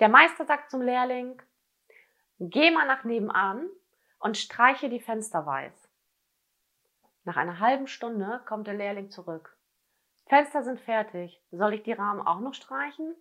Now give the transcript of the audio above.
Der Meister sagt zum Lehrling, geh mal nach nebenan und streiche die Fenster weiß. Nach einer halben Stunde kommt der Lehrling zurück. Fenster sind fertig. Soll ich die Rahmen auch noch streichen?